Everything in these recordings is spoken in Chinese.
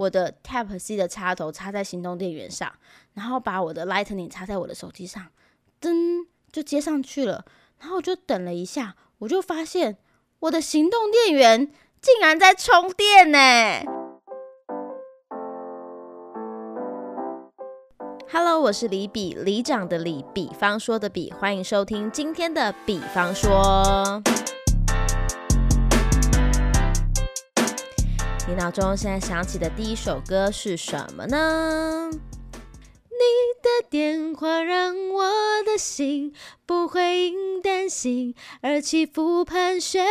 我的 Type C 的插头插在行动电源上，然后把我的 Lightning 插在我的手机上，噔就接上去了。然后我就等了一下，我就发现我的行动电源竟然在充电呢。Hello，我是李比，李长的李，比方说的比，欢迎收听今天的比方说。你脑中现在想起的第一首歌是什么呢？你的电话让我的心不会因担心而起伏盘旋，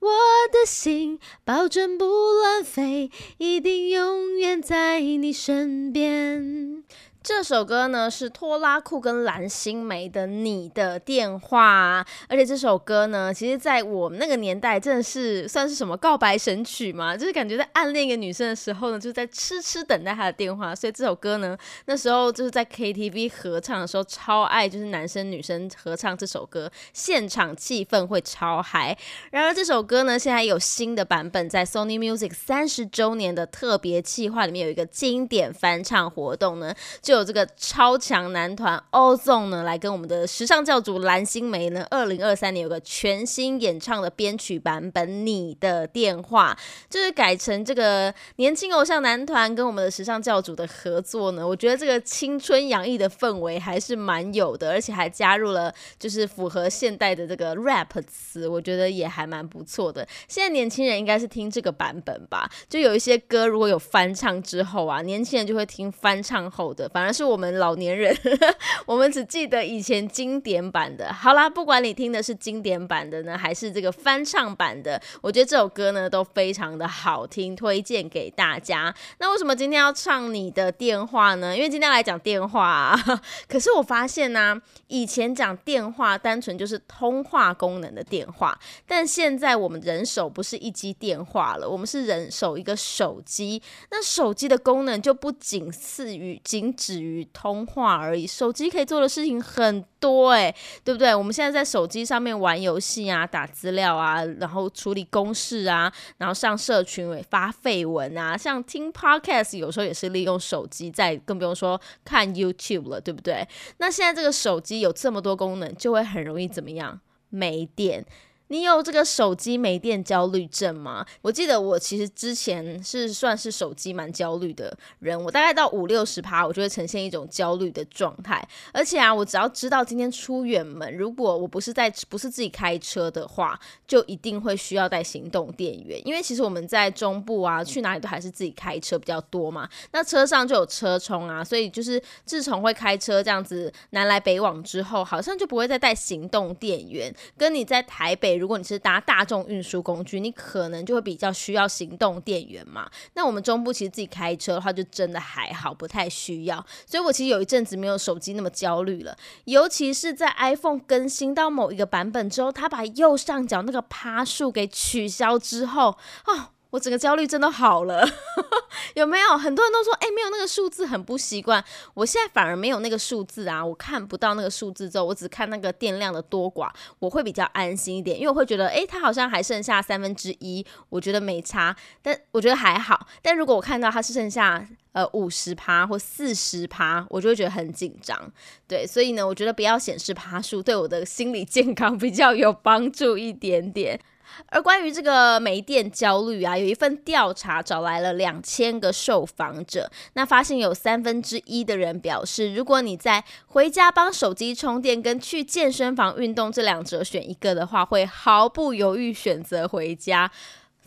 我的心保证不乱飞，一定永远在你身边。这首歌呢是拖拉库跟蓝心湄的《你的电话》，而且这首歌呢，其实在我们那个年代真的是算是什么告白神曲嘛，就是感觉在暗恋一个女生的时候呢，就是在痴痴等待她的电话。所以这首歌呢，那时候就是在 KTV 合唱的时候超爱，就是男生女生合唱这首歌，现场气氛会超嗨。然而这首歌呢，现在有新的版本，在 Sony Music 三十周年的特别计划里面有一个经典翻唱活动呢，就。有这个超强男团 Ozone 呢，来跟我们的时尚教主蓝心湄呢，二零二三年有个全新演唱的编曲版本《你的电话》，就是改成这个年轻偶像男团跟我们的时尚教主的合作呢。我觉得这个青春洋溢的氛围还是蛮有的，而且还加入了就是符合现代的这个 rap 词，我觉得也还蛮不错的。现在年轻人应该是听这个版本吧？就有一些歌如果有翻唱之后啊，年轻人就会听翻唱后的，反而。而是我们老年人，我们只记得以前经典版的。好啦，不管你听的是经典版的呢，还是这个翻唱版的，我觉得这首歌呢都非常的好听，推荐给大家。那为什么今天要唱你的电话呢？因为今天来讲电话。啊 可是我发现呢，以前讲电话单纯就是通话功能的电话，但现在我们人手不是一机电话了，我们是人手一个手机。那手机的功能就不仅次于仅止。于通话而已，手机可以做的事情很多哎，对不对？我们现在在手机上面玩游戏啊，打资料啊，然后处理公事啊，然后上社群发绯闻啊，像听 podcast 有时候也是利用手机，在更不用说看 YouTube 了，对不对？那现在这个手机有这么多功能，就会很容易怎么样？没电。你有这个手机没电焦虑症吗？我记得我其实之前是算是手机蛮焦虑的人，我大概到五六十趴，我就会呈现一种焦虑的状态。而且啊，我只要知道今天出远门，如果我不是在不是自己开车的话，就一定会需要带行动电源。因为其实我们在中部啊，去哪里都还是自己开车比较多嘛。那车上就有车充啊，所以就是自从会开车这样子南来北往之后，好像就不会再带行动电源。跟你在台北。如果你是搭大众运输工具，你可能就会比较需要行动电源嘛。那我们中部其实自己开车的话，就真的还好，不太需要。所以我其实有一阵子没有手机那么焦虑了，尤其是在 iPhone 更新到某一个版本之后，它把右上角那个趴数给取消之后，哦。我整个焦虑症都好了，有没有？很多人都说，哎，没有那个数字很不习惯。我现在反而没有那个数字啊，我看不到那个数字之后，我只看那个电量的多寡，我会比较安心一点，因为我会觉得，哎，它好像还剩下三分之一，我觉得没差，但我觉得还好。但如果我看到它是剩下呃五十趴或四十趴，我就会觉得很紧张。对，所以呢，我觉得不要显示趴数，对我的心理健康比较有帮助一点点。而关于这个没电焦虑啊，有一份调查找来了两千个受访者，那发现有三分之一的人表示，如果你在回家帮手机充电跟去健身房运动这两者选一个的话，会毫不犹豫选择回家。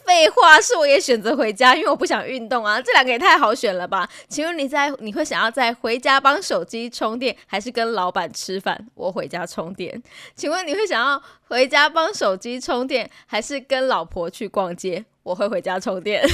废话是我也选择回家，因为我不想运动啊。这两个也太好选了吧？请问你在你会想要在回家帮手机充电，还是跟老板吃饭？我回家充电。请问你会想要回家帮手机充电，还是跟老婆去逛街？我会回家充电。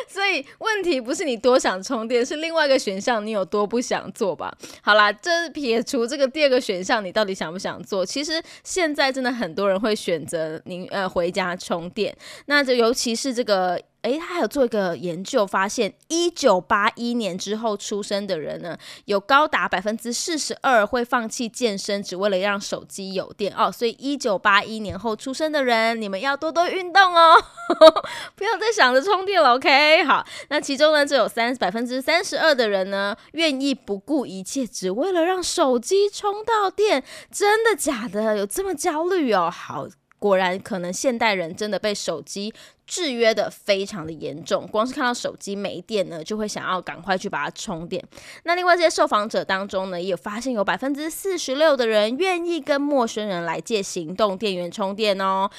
所以问题不是你多想充电，是另外一个选项你有多不想做吧？好啦，这撇除这个第二个选项，你到底想不想做？其实现在真的很多人会选择您呃回家充电，那就尤其是这个诶，他还有做一个研究，发现一九八一年之后出生的人呢，有高达百分之四十二会放弃健身，只为了让手机有电哦。所以一九八一年后出生的人，你们要多多运动哦，不要再想着充电了。OK，好，那其中呢，就有三百分之三十二的人呢，愿意不顾一切，只为了让手机充到电。真的假的？有这么焦虑哦？好。果然，可能现代人真的被手机制约的非常的严重。光是看到手机没电呢，就会想要赶快去把它充电。那另外这些受访者当中呢，也有发现有百分之四十六的人愿意跟陌生人来借行动电源充电哦。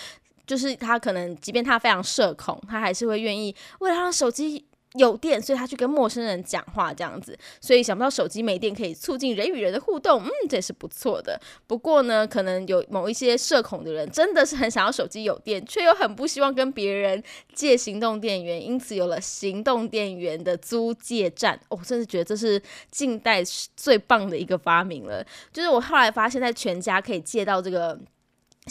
就是他可能，即便他非常社恐，他还是会愿意为了让手机。有电，所以他去跟陌生人讲话这样子，所以想不到手机没电可以促进人与人的互动，嗯，这也是不错的。不过呢，可能有某一些社恐的人真的是很想要手机有电，却又很不希望跟别人借行动电源，因此有了行动电源的租借站。我真是觉得这是近代最棒的一个发明了。就是我后来发现，在全家可以借到这个。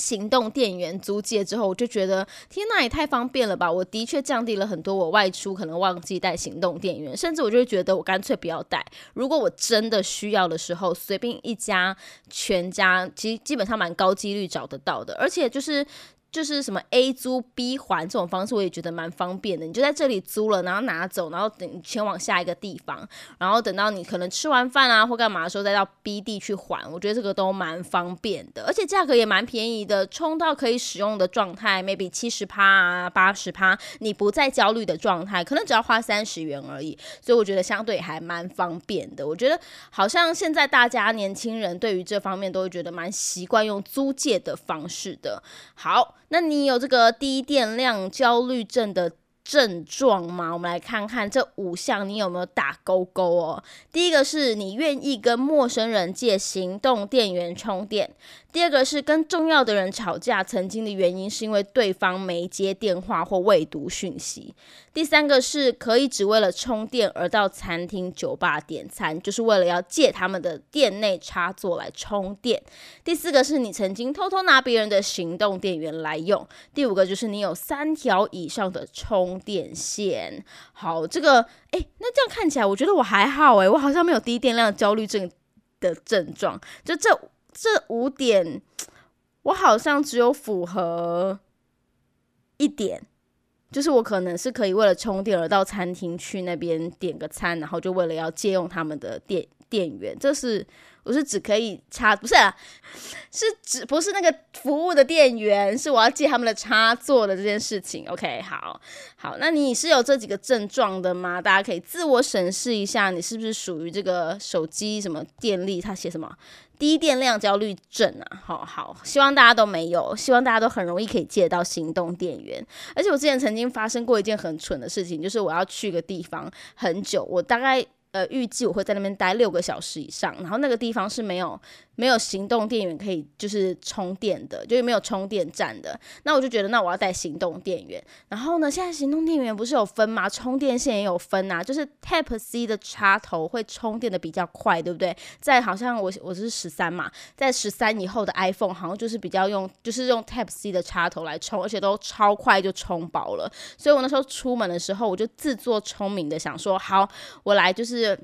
行动电源租借之后，我就觉得天呐，也太方便了吧！我的确降低了很多我外出可能忘记带行动电源，甚至我就觉得我干脆不要带。如果我真的需要的时候，随便一家全家，其实基本上蛮高几率找得到的，而且就是。就是什么 A 租 B 还这种方式，我也觉得蛮方便的。你就在这里租了，然后拿走，然后等前往下一个地方，然后等到你可能吃完饭啊或干嘛的时候，再到 B 地去还。我觉得这个都蛮方便的，而且价格也蛮便宜的。充到可以使用的状态，maybe 七十趴啊八十趴，你不再焦虑的状态，可能只要花三十元而已。所以我觉得相对还蛮方便的。我觉得好像现在大家年轻人对于这方面都会觉得蛮习惯用租借的方式的。好。那你有这个低电量焦虑症的症状吗？我们来看看这五项，你有没有打勾勾哦？第一个是你愿意跟陌生人借行动电源充电。第二个是跟重要的人吵架，曾经的原因是因为对方没接电话或未读讯息。第三个是可以只为了充电而到餐厅、酒吧点餐，就是为了要借他们的店内插座来充电。第四个是你曾经偷偷拿别人的行动电源来用。第五个就是你有三条以上的充电线。好，这个哎，那这样看起来，我觉得我还好哎，我好像没有低电量焦虑症的症状。就这。这五点，我好像只有符合一点，就是我可能是可以为了充电而到餐厅去那边点个餐，然后就为了要借用他们的电电源，这是。我是只可以插，不是，是指不是那个服务的店员，是我要借他们的插座的这件事情。OK，好，好，那你是有这几个症状的吗？大家可以自我审视一下，你是不是属于这个手机什么电力？他写什么低电量焦虑症啊？好好，希望大家都没有，希望大家都很容易可以借到行动电源。而且我之前曾经发生过一件很蠢的事情，就是我要去个地方很久，我大概。呃，预计我会在那边待六个小时以上，然后那个地方是没有。没有行动电源可以就是充电的，就是没有充电站的。那我就觉得，那我要带行动电源。然后呢，现在行动电源不是有分吗？充电线也有分啊，就是 Type C 的插头会充电的比较快，对不对？在好像我我是十三嘛，在十三以后的 iPhone 好像就是比较用，就是用 Type C 的插头来充，而且都超快就充饱了。所以我那时候出门的时候，我就自作聪明的想说，好，我来就是。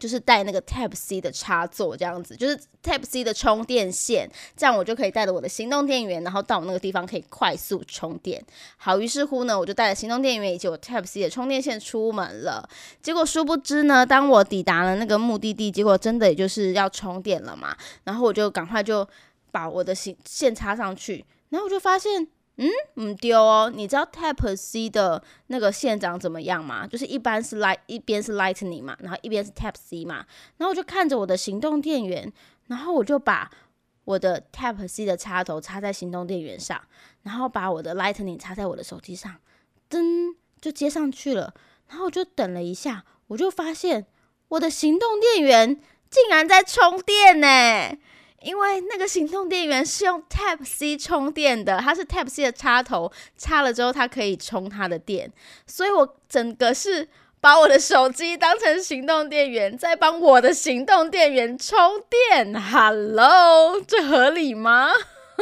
就是带那个 Type C 的插座，这样子，就是 Type C 的充电线，这样我就可以带着我的行动电源，然后到那个地方可以快速充电。好，于是乎呢，我就带着行动电源以及我 Type C 的充电线出门了。结果殊不知呢，当我抵达了那个目的地，结果真的也就是要充电了嘛，然后我就赶快就把我的线线插上去，然后我就发现。嗯，唔丢哦。你知道 Type C 的那个线长怎么样吗？就是一般是 Light 一边是 Lightning 嘛，然后一边是 Type C 嘛。然后我就看着我的行动电源，然后我就把我的 Type C 的插头插在行动电源上，然后把我的 Lightning 插在我的手机上，噔就接上去了。然后我就等了一下，我就发现我的行动电源竟然在充电呢。因为那个行动电源是用 Type C 充电的，它是 Type C 的插头，插了之后它可以充它的电，所以我整个是把我的手机当成行动电源，在帮我的行动电源充电。Hello，这合理吗？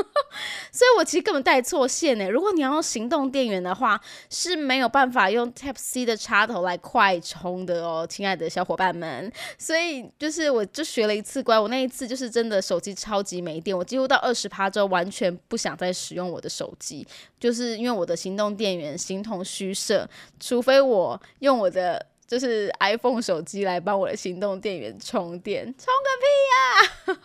所以我其实根本带错线呢。如果你要用行动电源的话，是没有办法用 Type C 的插头来快充的哦，亲爱的小伙伴们。所以就是我就学了一次乖，我那一次就是真的手机超级没电，我几乎到二十趴之后完全不想再使用我的手机，就是因为我的行动电源形同虚设，除非我用我的就是 iPhone 手机来帮我的行动电源充电，充个屁呀，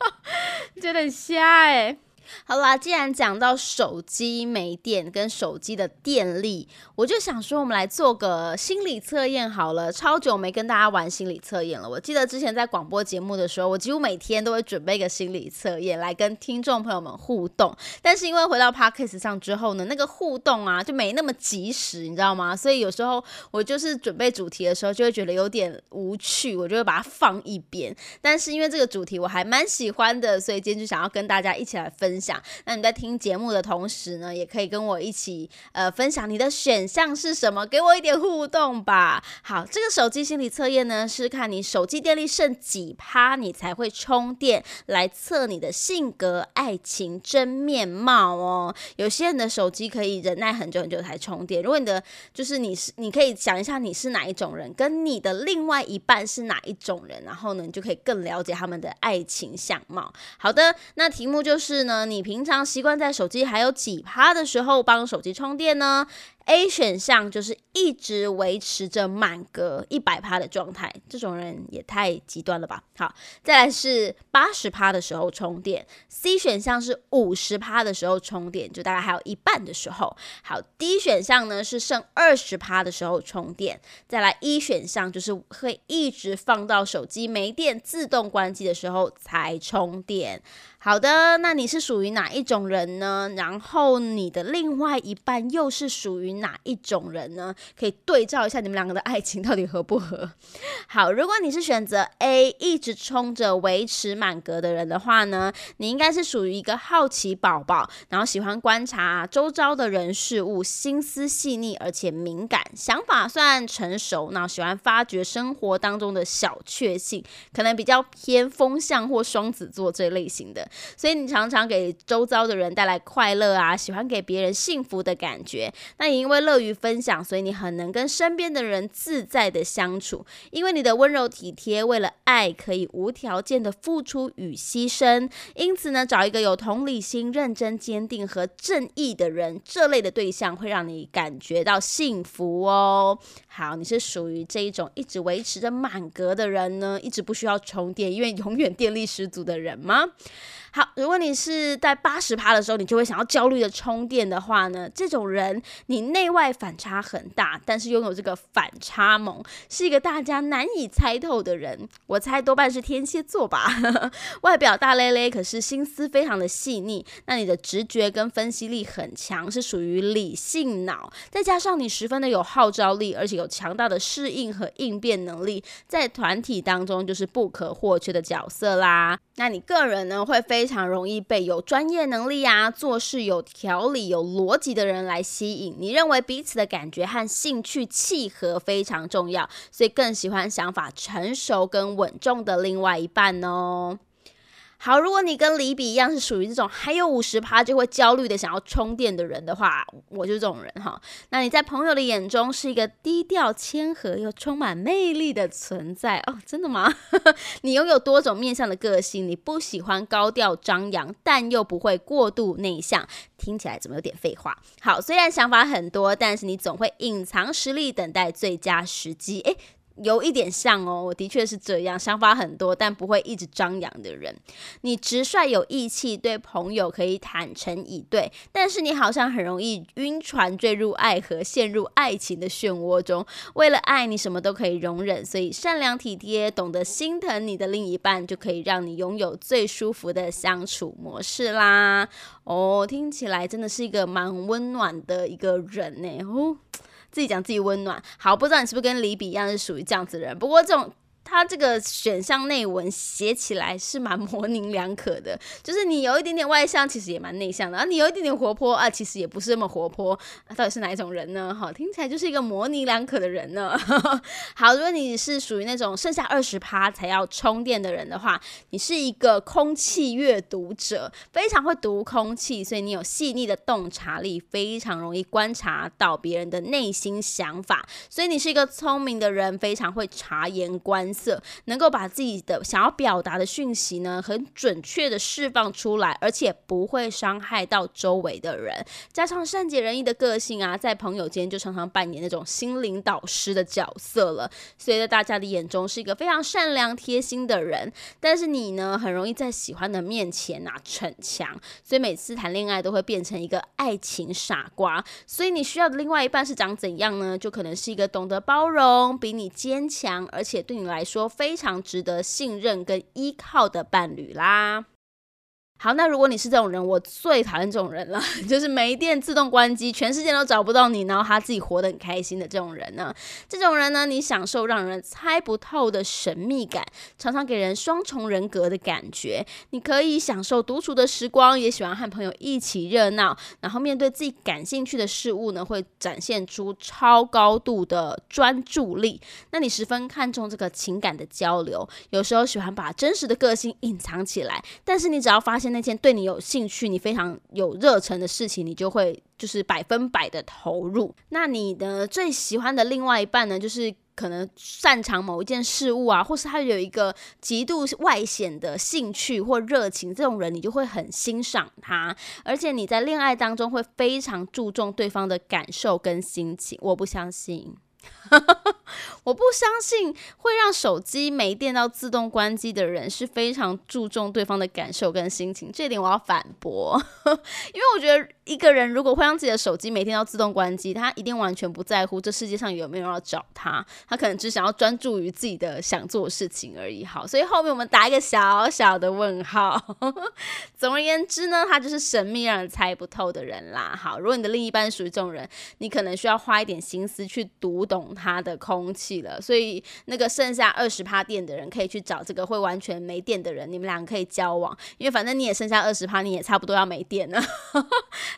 觉得很瞎哎。好啦，既然讲到手机没电跟手机的电力，我就想说，我们来做个心理测验好了。超久没跟大家玩心理测验了。我记得之前在广播节目的时候，我几乎每天都会准备一个心理测验来跟听众朋友们互动。但是因为回到 podcast 上之后呢，那个互动啊就没那么及时，你知道吗？所以有时候我就是准备主题的时候，就会觉得有点无趣，我就会把它放一边。但是因为这个主题我还蛮喜欢的，所以今天就想要跟大家一起来分。分享，那你在听节目的同时呢，也可以跟我一起呃分享你的选项是什么，给我一点互动吧。好，这个手机心理测验呢，是看你手机电力剩几趴，你才会充电，来测你的性格、爱情真面貌哦。有些人的手机可以忍耐很久很久才充电，如果你的就是你是，你可以想一下你是哪一种人，跟你的另外一半是哪一种人，然后呢，你就可以更了解他们的爱情相貌。好的，那题目就是呢。你平常习惯在手机还有几趴的时候帮手机充电呢？？A 选项就是一直维持着满格一百趴的状态，这种人也太极端了吧。好，再来是八十趴的时候充电。C 选项是五十趴的时候充电，就大概还有一半的时候。好，D 选项呢是剩二十趴的时候充电。再来 E 选项就是会一直放到手机没电自动关机的时候才充电。好的，那你是属于哪一种人呢？然后你的另外一半又是属于？哪一种人呢？可以对照一下你们两个的爱情到底合不合？好，如果你是选择 A，一直冲着维持满格的人的话呢，你应该是属于一个好奇宝宝，然后喜欢观察周遭的人事物，心思细腻而且敏感，想法算成熟，那喜欢发掘生活当中的小确幸，可能比较偏风象或双子座这类型的，所以你常常给周遭的人带来快乐啊，喜欢给别人幸福的感觉，那你。因为乐于分享，所以你很能跟身边的人自在的相处。因为你的温柔体贴，为了爱可以无条件的付出与牺牲。因此呢，找一个有同理心、认真、坚定和正义的人，这类的对象会让你感觉到幸福哦。好，你是属于这一种一直维持着满格的人呢，一直不需要充电，因为永远电力十足的人吗？好，如果你是在八十趴的时候，你就会想要焦虑的充电的话呢，这种人你内外反差很大，但是拥有这个反差萌，是一个大家难以猜透的人。我猜多半是天蝎座吧。外表大咧咧，可是心思非常的细腻。那你的直觉跟分析力很强，是属于理性脑，再加上你十分的有号召力，而且有强大的适应和应变能力，在团体当中就是不可或缺的角色啦。那你个人呢，会非常容易被有专业能力啊、做事有条理、有逻辑的人来吸引。你认为彼此的感觉和兴趣契合非常重要，所以更喜欢想法成熟跟稳重的另外一半哦。好，如果你跟李比一样是属于这种还有五十趴就会焦虑的想要充电的人的话，我就是这种人哈。那你在朋友的眼中是一个低调谦和又充满魅力的存在哦？真的吗？你拥有多种面向的个性，你不喜欢高调张扬，但又不会过度内向。听起来怎么有点废话？好，虽然想法很多，但是你总会隐藏实力，等待最佳时机。诶。有一点像哦，我的确是这样，想法很多，但不会一直张扬的人。你直率有义气，对朋友可以坦诚以对，但是你好像很容易晕船，坠入爱河，陷入爱情的漩涡中。为了爱你，什么都可以容忍，所以善良体贴，懂得心疼你的另一半，就可以让你拥有最舒服的相处模式啦。哦，听起来真的是一个蛮温暖的一个人呢。哦。自己讲自己温暖，好，不知道你是不是跟李比一样是属于这样子的人。不过这种它这个选项内文写起来是蛮模棱两可的，就是你有一点点外向，其实也蛮内向的；，然后你有一点点活泼啊，其实也不是那么活泼。到底是哪一种人呢？哈，听起来就是一个模棱两可的人呢。好，如果你是属于那种剩下二十趴才要充电的人的话，你是一个空气阅读者，非常会读空气，所以你有细腻的洞察力，非常容易观察到别人的内心想法，所以你是一个聪明的人，非常会察言观色，能够把自己的想要表达的讯息呢，很准确的释放出来，而且不会伤害到周围的人。加上善解人意的个性啊，在朋友间就常常扮演那种心灵导师的角色了，所以在大家的眼中是一个非常善良贴心的人。但是你呢，很容易在喜欢的面前啊逞强，所以每次谈恋爱都会变成一个爱情傻瓜。所以你需要的另外一半是长怎样呢？就可能是一个懂得包容、比你坚强，而且对你来说非常值得信任跟依靠的伴侣啦。好，那如果你是这种人，我最讨厌这种人了，就是没电自动关机，全世界都找不到你，然后他自己活得很开心的这种人呢？这种人呢，你享受让人猜不透的神秘感，常常给人双重人格的感觉。你可以享受独处的时光，也喜欢和朋友一起热闹，然后面对自己感兴趣的事物呢，会展现出超高度的专注力。那你十分看重这个情感的交流，有时候喜欢把真实的个性隐藏起来，但是你只要发现。那件对你有兴趣、你非常有热忱的事情，你就会就是百分百的投入。那你的最喜欢的另外一半呢，就是可能擅长某一件事物啊，或是他有一个极度外显的兴趣或热情，这种人你就会很欣赏他。而且你在恋爱当中会非常注重对方的感受跟心情。我不相信。我不相信会让手机没电到自动关机的人是非常注重对方的感受跟心情，这点我要反驳，因为我觉得一个人如果会让自己的手机每天都自动关机，他一定完全不在乎这世界上有没有人要找他，他可能只想要专注于自己的想做的事情而已。好，所以后面我们打一个小小的问号。总而言之呢，他就是神秘让人猜不透的人啦。好，如果你的另一半属于这种人，你可能需要花一点心思去读懂他的空气了。所以那个剩下二十趴电的人，可以去找这个会完全没电的人，你们两个可以交往，因为反正你也剩下二十趴，你也差不多要没电了。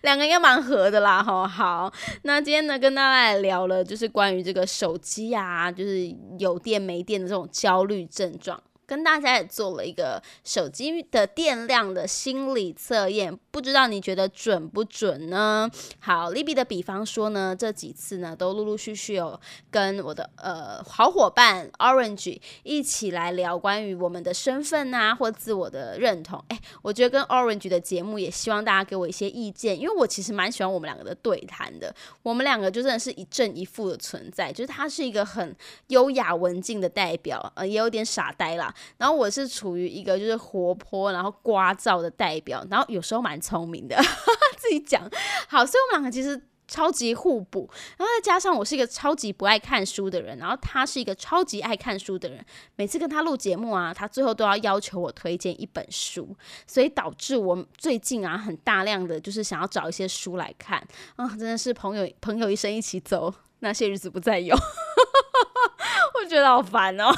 两个应该蛮合的啦，好。好，那今天呢，跟大家来聊了，就是关于这个手机啊，就是有电没电的这种焦虑症状。跟大家也做了一个手机的电量的心理测验，不知道你觉得准不准呢？好，Libby 的比方说呢，这几次呢都陆陆续续有跟我的呃好伙伴 Orange 一起来聊关于我们的身份啊或自我的认同。哎，我觉得跟 Orange 的节目也希望大家给我一些意见，因为我其实蛮喜欢我们两个的对谈的。我们两个就真的是一正一负的存在，就是他是一个很优雅文静的代表，呃，也有点傻呆啦。然后我是处于一个就是活泼然后聒噪的代表，然后有时候蛮聪明的，自己讲好，所以我们两个其实超级互补。然后再加上我是一个超级不爱看书的人，然后他是一个超级爱看书的人。每次跟他录节目啊，他最后都要要求我推荐一本书，所以导致我最近啊很大量的就是想要找一些书来看啊，真的是朋友朋友一生一起走，那些日子不再有，我觉得好烦哦。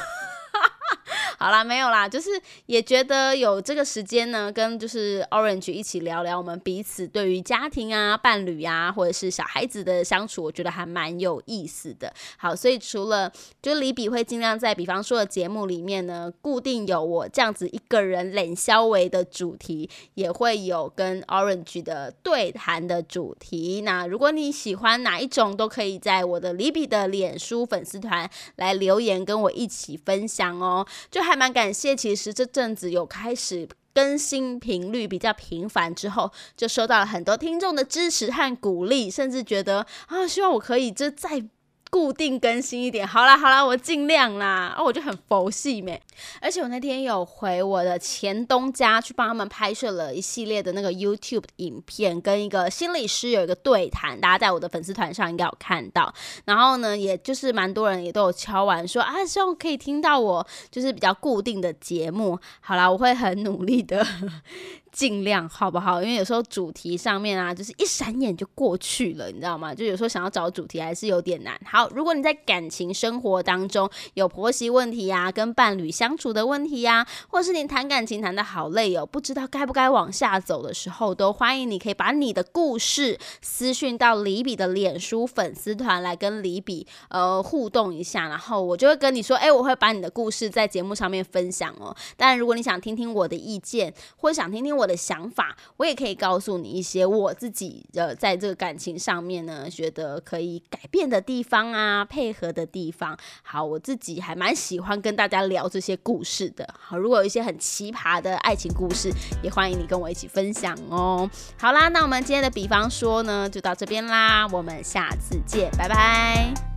好啦，没有啦，就是也觉得有这个时间呢，跟就是 Orange 一起聊聊我们彼此对于家庭啊、伴侣啊，或者是小孩子的相处，我觉得还蛮有意思的。好，所以除了就李比会尽量在比方说的节目里面呢，固定有我这样子一个人冷消维的主题，也会有跟 Orange 的对谈的主题。那如果你喜欢哪一种，都可以在我的李比的脸书粉丝团来留言，跟我一起分享哦。就还蛮感谢，其实这阵子有开始更新频率比较频繁之后，就收到了很多听众的支持和鼓励，甚至觉得啊，希望我可以这再。固定更新一点，好啦好啦，我尽量啦。哦，我就很佛系咩。而且我那天有回我的前东家去帮他们拍摄了一系列的那个 YouTube 影片，跟一个心理师有一个对谈，大家在我的粉丝团上应该有看到。然后呢，也就是蛮多人也都有敲完说啊，希望可以听到我就是比较固定的节目。好啦，我会很努力的尽量好不好？因为有时候主题上面啊，就是一闪眼就过去了，你知道吗？就有时候想要找主题还是有点难。好，如果你在感情生活当中有婆媳问题呀，跟伴侣相处的问题呀，或是你谈感情谈的好累哦，不知道该不该往下走的时候，都欢迎你可以把你的故事私讯到李比的脸书粉丝团来跟李比呃互动一下，然后我就会跟你说，哎，我会把你的故事在节目上面分享哦。当然，如果你想听听我的意见，或想听听我的想法，我也可以告诉你一些我自己的在这个感情上面呢，觉得可以改变的地方啊，配合的地方。好，我自己还蛮喜欢跟大家聊这些故事的。好，如果有一些很奇葩的爱情故事，也欢迎你跟我一起分享哦。好啦，那我们今天的比方说呢，就到这边啦，我们下次见，拜拜。